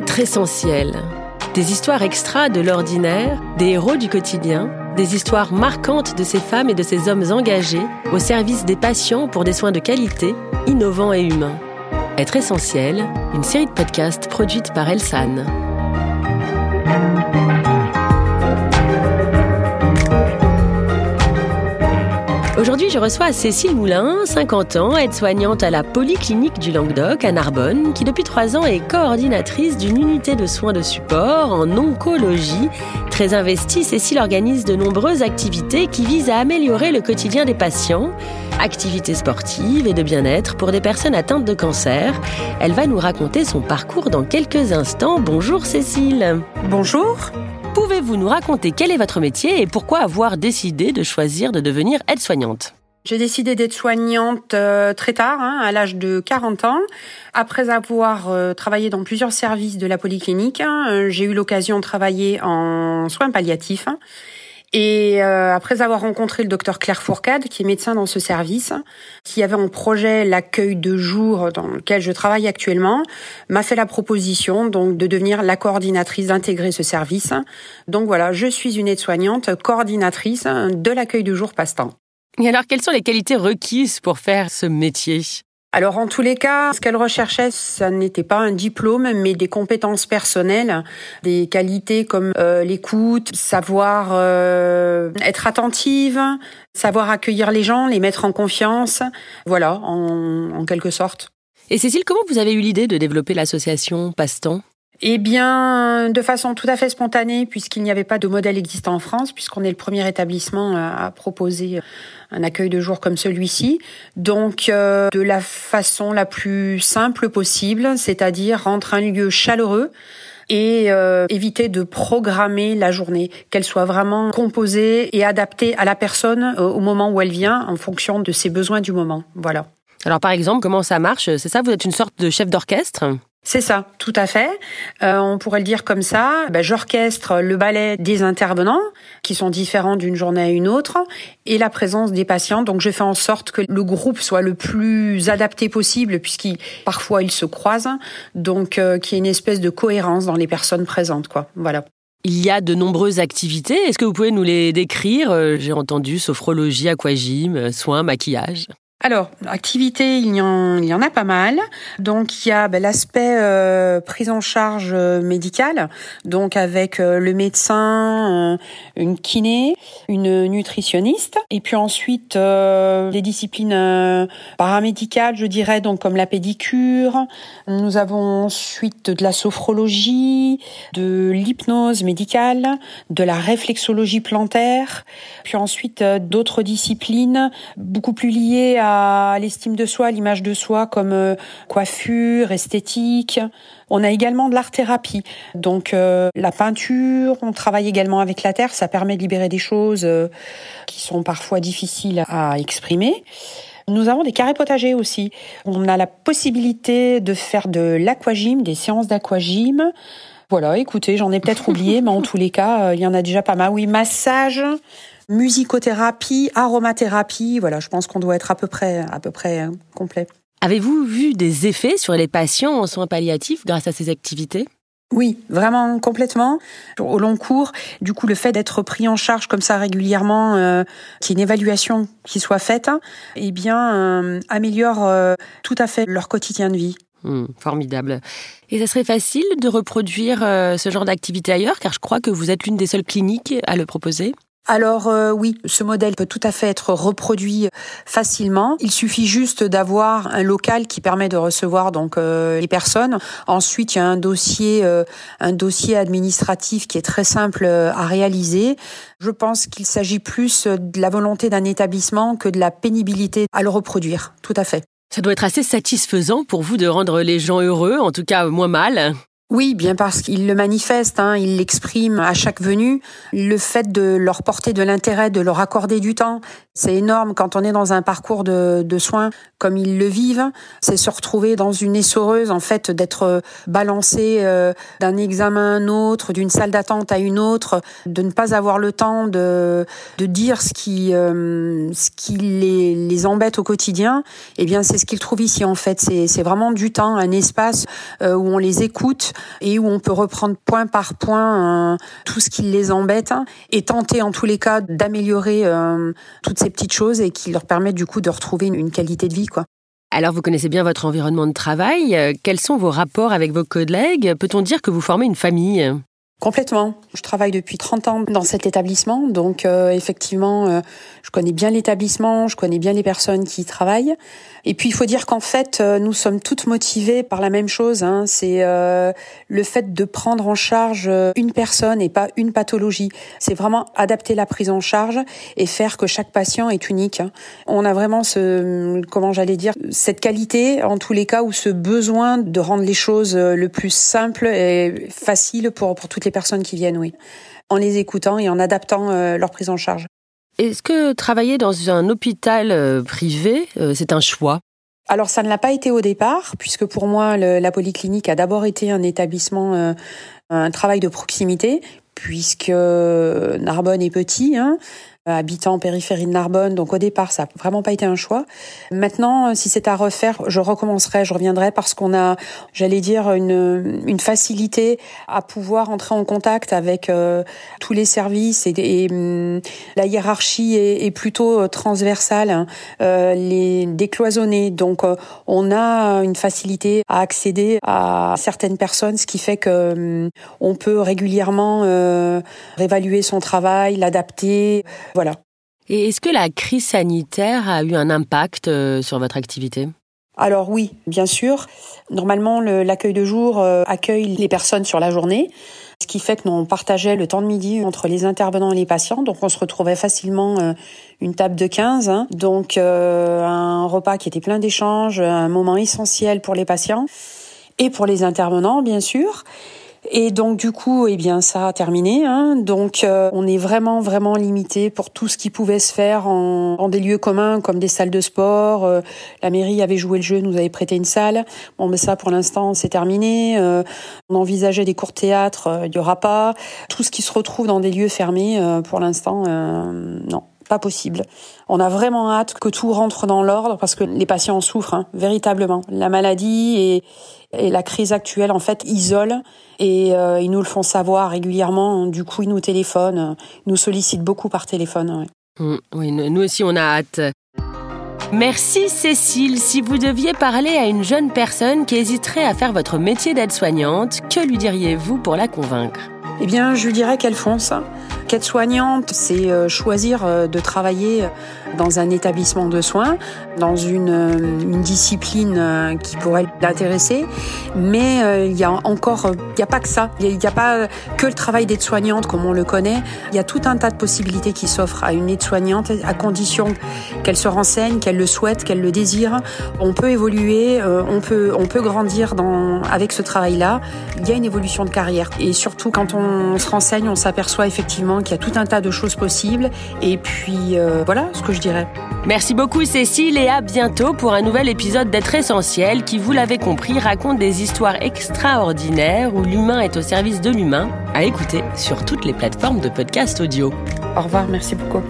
Être essentiel. Des histoires extra de l'ordinaire, des héros du quotidien, des histoires marquantes de ces femmes et de ces hommes engagés au service des patients pour des soins de qualité, innovants et humains. Être essentiel, une série de podcasts produite par Elsan. Aujourd'hui, je reçois Cécile Moulin, 50 ans, aide-soignante à la Polyclinique du Languedoc à Narbonne, qui depuis trois ans est coordinatrice d'une unité de soins de support en oncologie. Très investie, Cécile organise de nombreuses activités qui visent à améliorer le quotidien des patients. Activités sportives et de bien-être pour des personnes atteintes de cancer. Elle va nous raconter son parcours dans quelques instants. Bonjour Cécile. Bonjour. Pouvez-vous nous raconter quel est votre métier et pourquoi avoir décidé de choisir de devenir aide-soignante? J'ai décidé d'être soignante euh, très tard, hein, à l'âge de 40 ans. Après avoir euh, travaillé dans plusieurs services de la polyclinique, hein, j'ai eu l'occasion de travailler en soins palliatifs. Et euh, après avoir rencontré le docteur Claire Fourcade, qui est médecin dans ce service, qui avait en projet l'accueil de jour dans lequel je travaille actuellement, m'a fait la proposition donc de devenir la coordinatrice d'intégrer ce service. Donc voilà, je suis une aide-soignante coordinatrice de l'accueil de jour passe-temps. Et alors, quelles sont les qualités requises pour faire ce métier? Alors en tous les cas, ce qu'elle recherchait, ça n'était pas un diplôme, mais des compétences personnelles, des qualités comme euh, l'écoute, savoir euh, être attentive, savoir accueillir les gens, les mettre en confiance, voilà, en, en quelque sorte. Et Cécile, comment vous avez eu l'idée de développer l'association Passe-temps? Eh bien, de façon tout à fait spontanée, puisqu'il n'y avait pas de modèle existant en France, puisqu'on est le premier établissement à proposer un accueil de jour comme celui-ci. Donc, euh, de la façon la plus simple possible, c'est-à-dire rendre un lieu chaleureux et euh, éviter de programmer la journée, qu'elle soit vraiment composée et adaptée à la personne euh, au moment où elle vient, en fonction de ses besoins du moment. Voilà. Alors, par exemple, comment ça marche? C'est ça Vous êtes une sorte de chef d'orchestre? C'est ça, tout à fait. Euh, on pourrait le dire comme ça. Ben, J'orchestre le ballet des intervenants, qui sont différents d'une journée à une autre, et la présence des patients. Donc, je fais en sorte que le groupe soit le plus adapté possible, puisqu'il parfois ils se croisent. Donc, euh, qu'il y ait une espèce de cohérence dans les personnes présentes, quoi. Voilà. Il y a de nombreuses activités. Est-ce que vous pouvez nous les décrire? Euh, J'ai entendu sophrologie, aquagym, soins, maquillage. Alors, activité, il y en, il y en a pas mal. Donc, il y a ben, l'aspect euh, prise en charge euh, médicale, donc avec euh, le médecin, une kiné, une nutritionniste, et puis ensuite les disciplines paramédicales, je dirais, donc comme la pédicure. Nous avons ensuite de la sophrologie, de l'hypnose médicale, de la réflexologie plantaire, puis ensuite d'autres disciplines beaucoup plus liées à l'estime de soi, l'image de soi comme euh, coiffure, esthétique. On a également de l'art-thérapie. Donc euh, la peinture, on travaille également avec la terre, ça permet de libérer des choses euh, qui sont parfois difficiles à exprimer. Nous avons des carrés potagers aussi. On a la possibilité de faire de l'aquagym, des séances d'aquagym. Voilà, écoutez, j'en ai peut-être oublié, mais en tous les cas, il y en a déjà pas mal. Oui, massage, musicothérapie, aromathérapie. Voilà, je pense qu'on doit être à peu près, à peu près euh, complet. Avez-vous vu des effets sur les patients en soins palliatifs grâce à ces activités? Oui, vraiment complètement. Au long cours, du coup, le fait d'être pris en charge comme ça régulièrement, euh, qu'il y ait une évaluation qui soit faite, eh bien, euh, améliore euh, tout à fait leur quotidien de vie. Hmm, formidable. Et ça serait facile de reproduire ce genre d'activité ailleurs, car je crois que vous êtes l'une des seules cliniques à le proposer? Alors euh, oui, ce modèle peut tout à fait être reproduit facilement. Il suffit juste d'avoir un local qui permet de recevoir donc euh, les personnes. Ensuite, il y a un dossier, euh, un dossier administratif qui est très simple à réaliser. Je pense qu'il s'agit plus de la volonté d'un établissement que de la pénibilité à le reproduire. Tout à fait. Ça doit être assez satisfaisant pour vous de rendre les gens heureux, en tout cas moins mal. Oui, bien parce qu'il le manifeste, hein, il l'exprime à chaque venue. Le fait de leur porter de l'intérêt, de leur accorder du temps, C'est énorme quand on est dans un parcours de, de soins comme ils le vivent. C'est se retrouver dans une essoreuse, en fait, d'être balancé euh, d'un examen à un autre, d'une salle d'attente à une autre, de ne pas avoir le temps de, de dire ce qui, euh, ce qui les, les embête au quotidien. Eh bien, c'est ce qu'ils trouvent ici, en fait. C'est vraiment du temps, un espace euh, où on les écoute et où on peut reprendre point par point tout ce qui les embête et tenter, en tous les cas, d'améliorer toutes ces petites choses et qui leur permettent du coup de retrouver une qualité de vie. Quoi. Alors vous connaissez bien votre environnement de travail. Euh, quels sont vos rapports avec vos collègues? Peut-on dire que vous formez une famille? Complètement. Je travaille depuis 30 ans dans cet établissement, donc euh, effectivement, euh, je connais bien l'établissement, je connais bien les personnes qui y travaillent. Et puis il faut dire qu'en fait, euh, nous sommes toutes motivées par la même chose. Hein, c'est le fait de prendre en charge une personne et pas une pathologie. C'est vraiment adapter la prise en charge et faire que chaque patient est unique. Hein. On a vraiment ce, comment j'allais dire, cette qualité en tous les cas ou ce besoin de rendre les choses le plus simple et facile pour pour toutes les personnes qui viennent, oui, en les écoutant et en adaptant euh, leur prise en charge. Est-ce que travailler dans un hôpital euh, privé, euh, c'est un choix? Alors ça ne l'a pas été au départ, puisque pour moi la polyclinique a d'abord été un établissement, un travail de proximité, puisque Narbonne est petit, hein, habitant en périphérie de Narbonne. Donc au départ, ça n'a vraiment pas été un choix. Maintenant, euh, si c'est à refaire, je recommencerai, je reviendrai parce qu'on a, j'allais dire, une, une facilité à pouvoir entrer en contact avec euh, tous les services et, et hum, la hiérarchie est, est plutôt transversale, hein, euh, les décloisonnée. Donc on a une facilité à accéder à certaines personnes, ce qui fait que hum, on peut régulièrement réévaluer son travail, l'adapter. Voilà. Et est-ce que la crise sanitaire a eu un impact euh, sur votre activité? Alors oui, bien sûr. Normalement, l'accueil de jour euh, accueille les personnes sur la journée, ce qui fait que nous on partageait le temps de midi entre les intervenants et les patients, donc on se retrouvait facilement euh, une table de 15, hein. donc un repas qui était plein d'échanges, un moment essentiel pour les patients et pour les intervenants, bien sûr. Et donc du coup, eh bien ça a terminé. Hein. Donc euh, on est vraiment vraiment limité pour tout ce qui pouvait se faire en, en des lieux communs comme des salles de sport. Euh, la mairie avait joué le jeu, nous avait prêté une salle. Bon, mais ça pour l'instant c'est terminé. Euh, on envisageait des cours de théâtre, il y aura pas. Tout ce qui se retrouve dans des lieux fermés, pour l'instant, non pas possible. On a vraiment hâte que tout rentre dans l'ordre parce que les patients en souffrent hein, véritablement. La maladie et, et, la crise actuelle en fait isolent et euh, ils nous le font savoir régulièrement. Du coup, ils nous téléphonent, ils nous sollicitent beaucoup par téléphone. Mmh, oui, nous aussi on a hâte. Merci Cécile. Si vous deviez parler à une jeune personne qui hésiterait à faire votre métier d'aide-soignante, que lui diriez-vous pour la convaincre? Eh bien, je lui dirais qu'elle fonce quête soignante, c'est euh, choisir euh, de travailler dans un établissement de soins, dans une, euh, une discipline qui pourrait l'intéresser. Mais il y a encore, il n'y a pas que ça. Il n'y a, pas que le travail d'aide-soignante comme on le connaît. Il y a tout un tas de possibilités qui s'offrent à une aide-soignante à condition qu'elle se renseigne, qu'elle le souhaite, qu'elle le désire. On peut évoluer, on peut, on peut grandir dans, avec ce travail-là. Il y a une évolution de carrière. Et surtout, quand on se renseigne, on s'aperçoit effectivement qu'il y a tout un tas de choses possibles. Et puis euh, voilà ce que je dirais. Merci beaucoup Cécile et à bientôt pour un nouvel épisode d'être essentiel qui, vous l'avez compris, raconte des histoires extraordinaires où l'humain est au service de l'humain, à écouter sur toutes les plateformes de podcast audio. Au revoir, merci beaucoup.